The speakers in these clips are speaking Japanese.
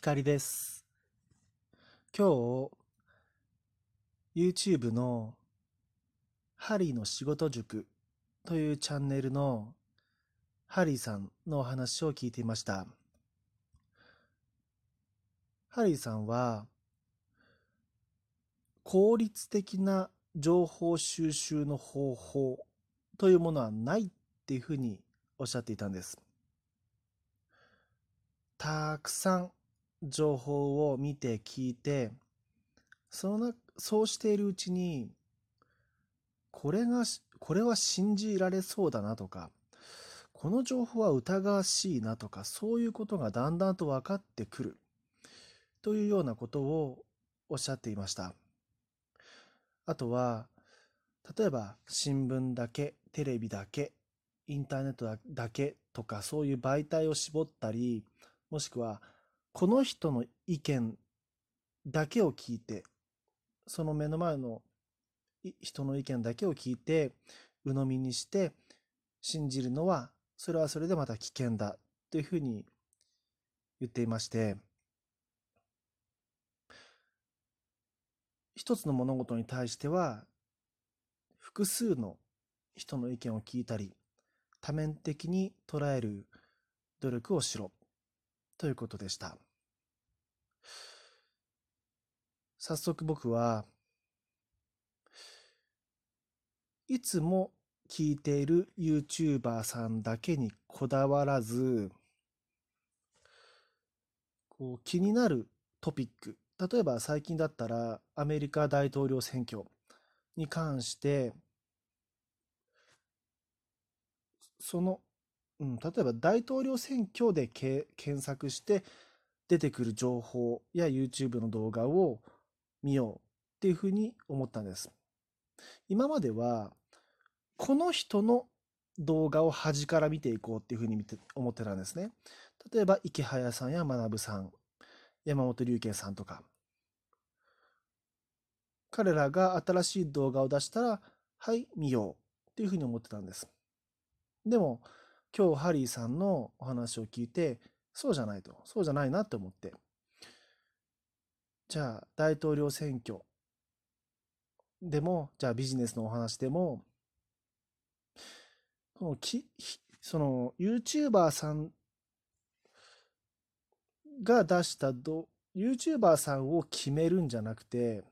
光です。今日、YouTube のハリーの仕事塾というチャンネルのハリーさんのお話を聞いていました。ハリーさんは、効率的な情報収集の方法というものはないっていうふうにおっしゃっていたんです。たくさん情報を見て聞いてそのそうしているうちにこれがこれは信じられそうだなとかこの情報は疑わしいなとかそういうことがだんだんと分かってくるというようなことをおっしゃっていました。あとは例えば新聞だけテレビだけインターネットだけとかそういう媒体を絞ったりもしくはこの人の意見だけを聞いて、その目の前の人の意見だけを聞いて、鵜呑みにして信じるのは、それはそれでまた危険だというふうに言っていまして、一つの物事に対しては、複数の人の意見を聞いたり、多面的に捉える努力をしろということでした。早速僕はいつも聞いている YouTuber さんだけにこだわらずこう気になるトピック例えば最近だったらアメリカ大統領選挙に関してその、うん、例えば大統領選挙で検索して出てくる情報や YouTube の動画を見ようっていうふうに思ったんです。今までは、この人の動画を端から見ていこうっていうふうに見て思ってたんですね。例えば、池早さんや学さん、山本龍慶さんとか。彼らが新しい動画を出したら、はい、見ようっていうふうに思ってたんです。でも、今日ハリーさんのお話を聞いて、そうじゃないと、そうじゃないなって思って、じゃあ大統領選挙。でも、じゃあビジネスのお話でも、そのきその YouTuber さんが出したど YouTuber さんを決めるんじゃなくて、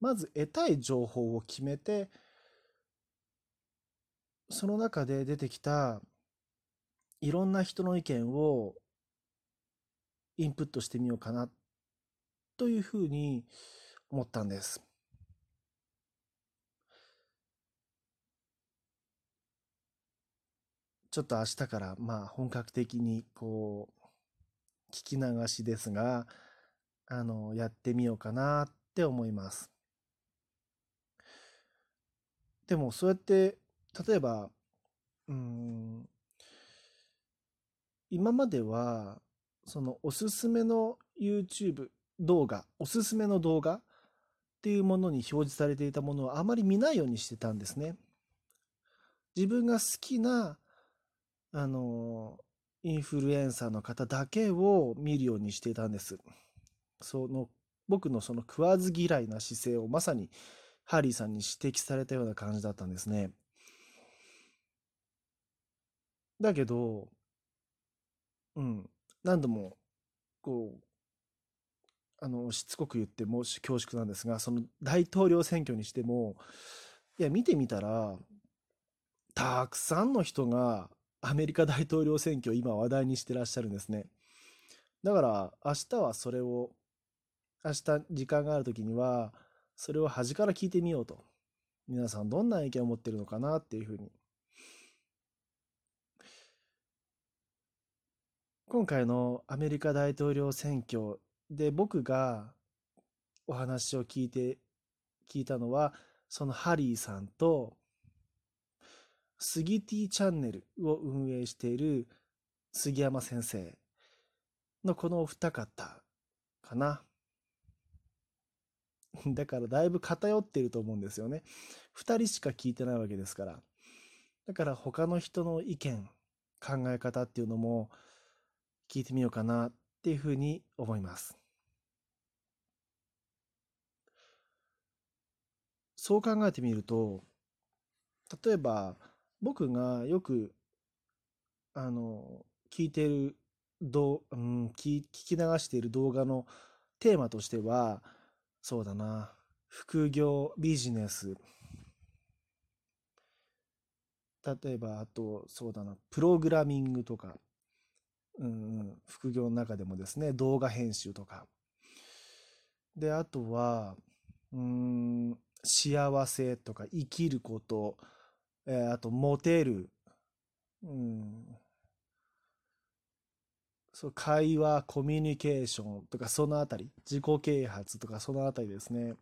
まず得たい情報を決めて、その中で出てきたいろんな人の意見をインプットしてみようかな。というふうに思ったんです。ちょっと明日からまあ本格的にこう聞き流しですがあのやってみようかなって思います。でもそうやって例えばうん今まではそのおすすめの YouTube 動画、おすすめの動画っていうものに表示されていたものをあまり見ないようにしてたんですね。自分が好きな、あの、インフルエンサーの方だけを見るようにしてたんです。その、僕のその食わず嫌いな姿勢をまさにハリーさんに指摘されたような感じだったんですね。だけど、うん、何度も、こう、あの、しつこく言ってもし恐縮なんですが、その大統領選挙にしても、いや、見てみたら、たくさんの人がアメリカ大統領選挙を今話題にしてらっしゃるんですね。だから明日はそれを、明日時間がある時には、それを端から聞いてみようと。皆さんどんな意見を持ってるのかなっていうふうに。今回のアメリカ大統領選挙で、僕がお話を聞いて、聞いたのは、そのハリーさんと、スギティチャンネルを運営している杉山先生のこのお二方かな。だからだいぶ偏ってると思うんですよね。二人しか聞いてないわけですから。だから他の人の意見、考え方っていうのも聞いてみようかなっていうふうに思います。そう考えてみると、例えば僕がよくあの聞いてるどう、うん、聞き流している動画のテーマとしてはそうだな副業ビジネス例えばあとそうだなプログラミングとか、うん、副業の中でもですね動画編集とか。であとはうん幸せとか生きること、えー、あとモテる、うん、そう会話コミュニケーションとかそのあたり。自己啓発とかそのあたりですね。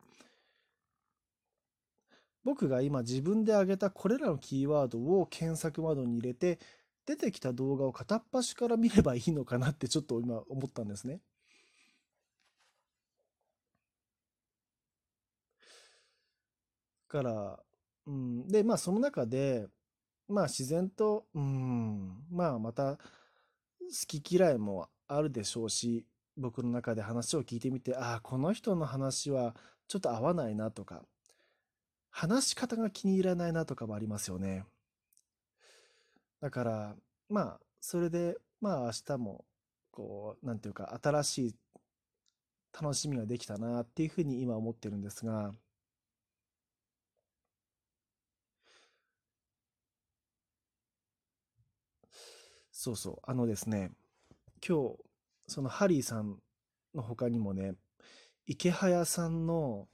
僕が今自分で挙げたこれらのキーワードを検索窓に入れて出てきた動画を片っ端から見ればいいのかなってちょっと今思ったんですね。から、うん、でまあその中でまあ自然と、うん、まあまた好き嫌いもあるでしょうし僕の中で話を聞いてみてああこの人の話はちょっと合わないなとか話し方が気に入らないなとかもありますよね。だから、まあ、それで、まあ明日も、こう、なんていうか、新しい楽しみができたなっていうふうに今思ってるんですが、そうそう、あのですね、今日、そのハリーさんの他にもね、池早さんの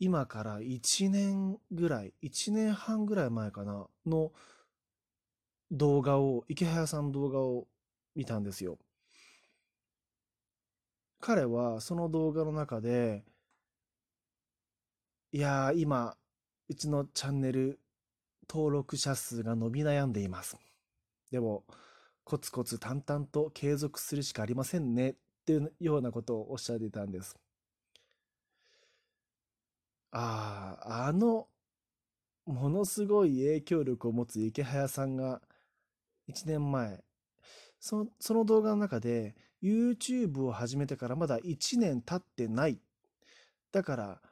今から1年ぐらい、1年半ぐらい前かな、の動画を、池早さんの動画を見たんですよ。彼はその動画の中で、いやー、今、うちのチャンネル登録者数が伸び悩んでいます。でも、コツコツ淡々と継続するしかありませんねっていうようなことをおっしゃっていたんです。ああ、あの、ものすごい影響力を持つ池早さんが、1年前、そのその動画の中で、YouTube を始めてからまだ1年経ってない。だから、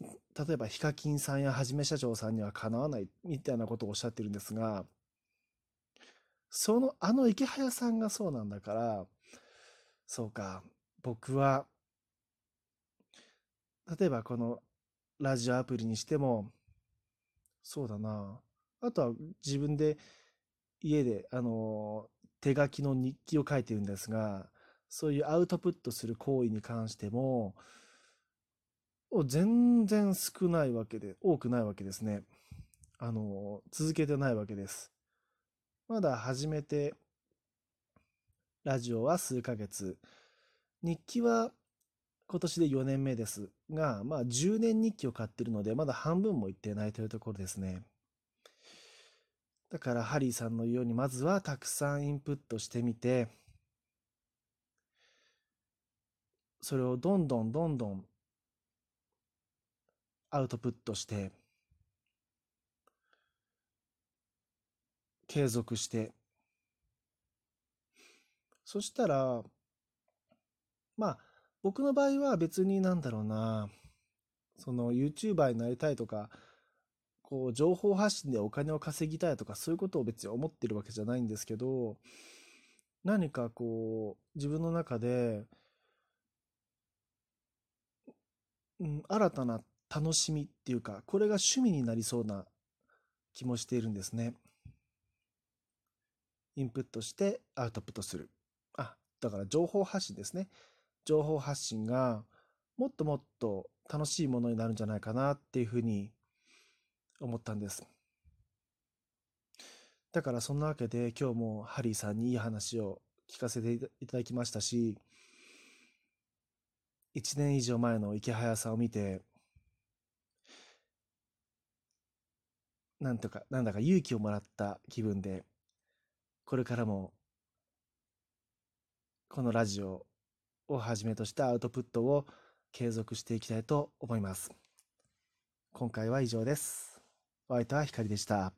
例えばヒカキンさんやはじめ社長さんにはかなわないみたいなことをおっしゃってるんですが、その、あの池早さんがそうなんだから、そうか、僕は例えばこのラジオアプリにしても、そうだな。あとは自分で家で、あの、手書きの日記を書いてるんですが、そういうアウトプットする行為に関しても、全然少ないわけで、多くないわけですね。あの、続けてないわけです。まだ始めて、ラジオは数ヶ月。日記は今年で4年目ですが、まあ10年日記を買ってるので、まだ半分もいってないというところですね。だからハリーさんのように、まずはたくさんインプットしてみて、それをどんどんどんどんアウトプットして、継続して、そしたら、まあ、僕の場合は別になんだろうな、その YouTuber になりたいとか、こう情報発信でお金を稼ぎたいとかそういうことを別に思ってるわけじゃないんですけど、何かこう自分の中で、うん、新たな楽しみっていうか、これが趣味になりそうな気もしているんですね。インプットしてアウトプットする。あ、だから情報発信ですね。情報発信がもっともっと楽しいものになるんじゃないかなっていうふうに思ったんです。だからそんなわけで今日もハリーさんにいい話を聞かせていただきましたし、1年以上前の池早さを見て、なんとか、なんだか勇気をもらった気分で、これからも、このラジオをはじめとしたアウトプットを継続していきたいと思います。今回は以上です。お相手は光でした。